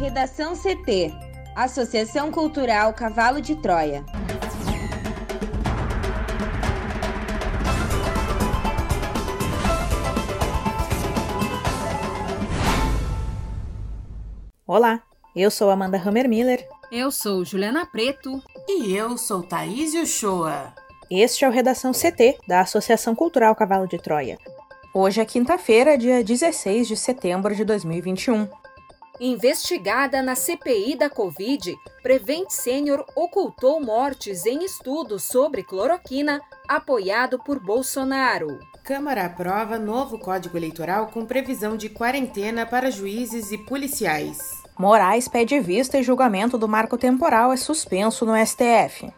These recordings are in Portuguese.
Redação CT Associação Cultural Cavalo de Troia. Olá, eu sou Amanda Hammermiller. Eu sou Juliana Preto. E eu sou Thaís Uchoa. Este é o Redação CT, da Associação Cultural Cavalo de Troia. Hoje é quinta-feira, dia 16 de setembro de 2021. Investigada na CPI da Covid, Prevent Senior ocultou mortes em estudos sobre cloroquina apoiado por Bolsonaro. Câmara aprova novo Código Eleitoral com previsão de quarentena para juízes e policiais. Moraes pede vista e julgamento do marco temporal é suspenso no STF.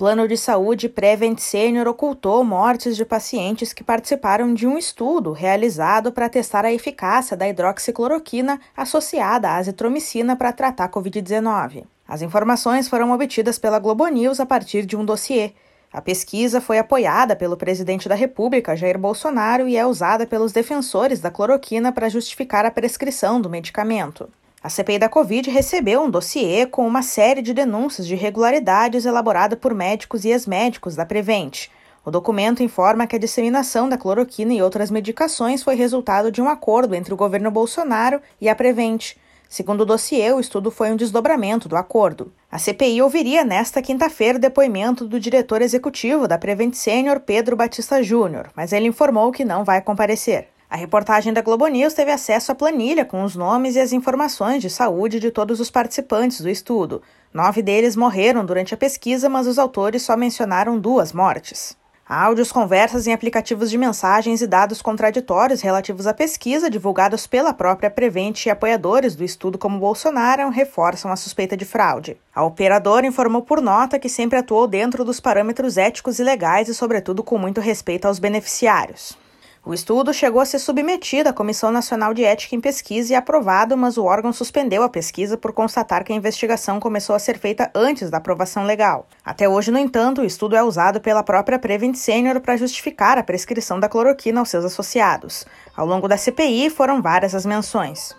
Plano de saúde Prevent Senior ocultou mortes de pacientes que participaram de um estudo realizado para testar a eficácia da hidroxicloroquina associada à azitromicina para tratar Covid-19. As informações foram obtidas pela Globo News a partir de um dossiê. A pesquisa foi apoiada pelo presidente da República, Jair Bolsonaro, e é usada pelos defensores da cloroquina para justificar a prescrição do medicamento. A CPI da Covid recebeu um dossiê com uma série de denúncias de irregularidades elaborada por médicos e ex-médicos da Prevent. O documento informa que a disseminação da cloroquina e outras medicações foi resultado de um acordo entre o governo Bolsonaro e a Prevent. Segundo o dossiê, o estudo foi um desdobramento do acordo. A CPI ouviria nesta quinta-feira o depoimento do diretor executivo da Prevent Senior, Pedro Batista Júnior, mas ele informou que não vai comparecer. A reportagem da Globo News teve acesso à planilha com os nomes e as informações de saúde de todos os participantes do estudo. Nove deles morreram durante a pesquisa, mas os autores só mencionaram duas mortes. Áudios, conversas em aplicativos de mensagens e dados contraditórios relativos à pesquisa, divulgados pela própria Prevent e apoiadores do estudo como Bolsonaro, reforçam a suspeita de fraude. A operadora informou por nota que sempre atuou dentro dos parâmetros éticos e legais e, sobretudo, com muito respeito aos beneficiários. O estudo chegou a ser submetido à Comissão Nacional de Ética em Pesquisa e aprovado, mas o órgão suspendeu a pesquisa por constatar que a investigação começou a ser feita antes da aprovação legal. Até hoje, no entanto, o estudo é usado pela própria Prevent Senior para justificar a prescrição da cloroquina aos seus associados. Ao longo da CPI, foram várias as menções.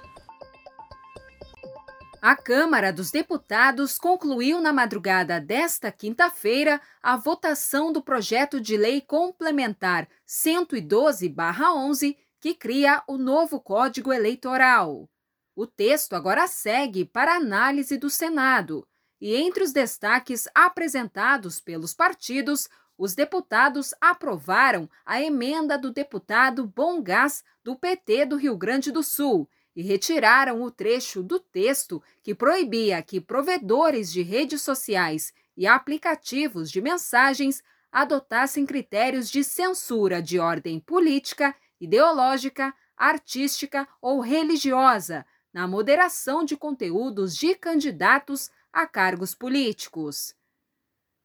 A Câmara dos Deputados concluiu na madrugada desta quinta-feira a votação do projeto de lei complementar 112-11, que cria o novo Código Eleitoral. O texto agora segue para análise do Senado, e entre os destaques apresentados pelos partidos, os deputados aprovaram a emenda do deputado Bom Gás do PT do Rio Grande do Sul e retiraram o trecho do texto que proibia que provedores de redes sociais e aplicativos de mensagens adotassem critérios de censura de ordem política, ideológica, artística ou religiosa na moderação de conteúdos de candidatos a cargos políticos.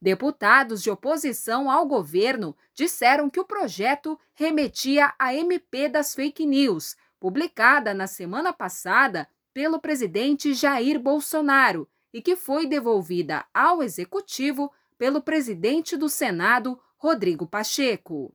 Deputados de oposição ao governo disseram que o projeto remetia à MP das fake news, publicada na semana passada pelo presidente Jair Bolsonaro e que foi devolvida ao executivo pelo presidente do Senado, Rodrigo Pacheco.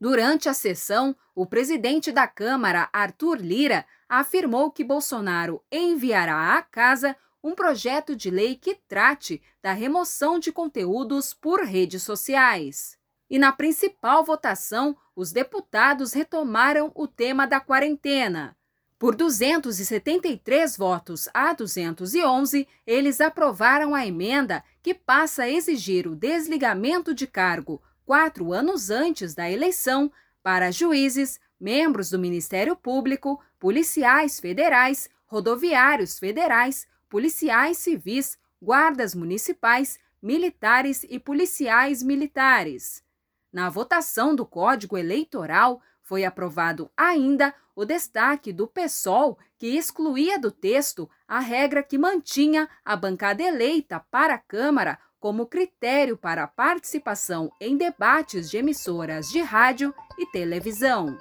Durante a sessão, o presidente da Câmara, Arthur Lira, afirmou que Bolsonaro enviará à casa um projeto de lei que trate da remoção de conteúdos por redes sociais. E na principal votação, os deputados retomaram o tema da quarentena. Por 273 votos a 211, eles aprovaram a emenda que passa a exigir o desligamento de cargo quatro anos antes da eleição para juízes, membros do Ministério Público, policiais federais, rodoviários federais, policiais civis, guardas municipais, militares e policiais militares. Na votação do Código Eleitoral, foi aprovado ainda o destaque do PSOL, que excluía do texto a regra que mantinha a bancada eleita para a Câmara como critério para participação em debates de emissoras de rádio e televisão.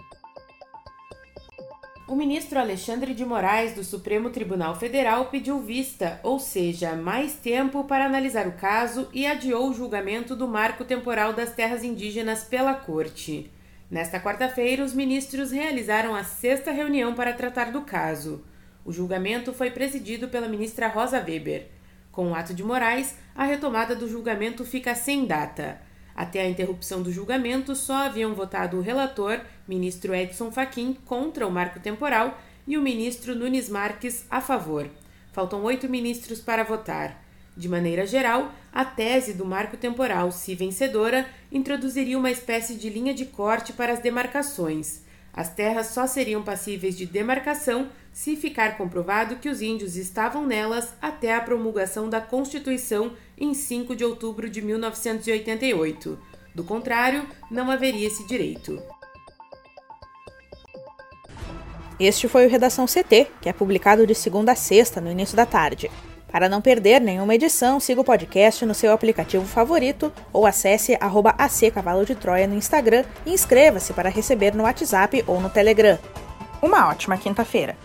O ministro Alexandre de Moraes, do Supremo Tribunal Federal, pediu vista, ou seja, mais tempo para analisar o caso e adiou o julgamento do marco temporal das terras indígenas pela Corte. Nesta quarta-feira, os ministros realizaram a sexta reunião para tratar do caso. O julgamento foi presidido pela ministra Rosa Weber. Com o ato de Moraes, a retomada do julgamento fica sem data. Até a interrupção do julgamento, só haviam votado o relator, ministro Edson Fachin, contra o marco temporal e o ministro Nunes Marques a favor. Faltam oito ministros para votar. De maneira geral, a tese do marco temporal, se vencedora, introduziria uma espécie de linha de corte para as demarcações. As terras só seriam passíveis de demarcação se ficar comprovado que os índios estavam nelas até a promulgação da Constituição em 5 de outubro de 1988. Do contrário, não haveria esse direito. Este foi o Redação CT, que é publicado de segunda a sexta, no início da tarde. Para não perder nenhuma edição, siga o podcast no seu aplicativo favorito ou acesse arroba Cavalo de Troia no Instagram e inscreva-se para receber no WhatsApp ou no Telegram. Uma ótima quinta-feira!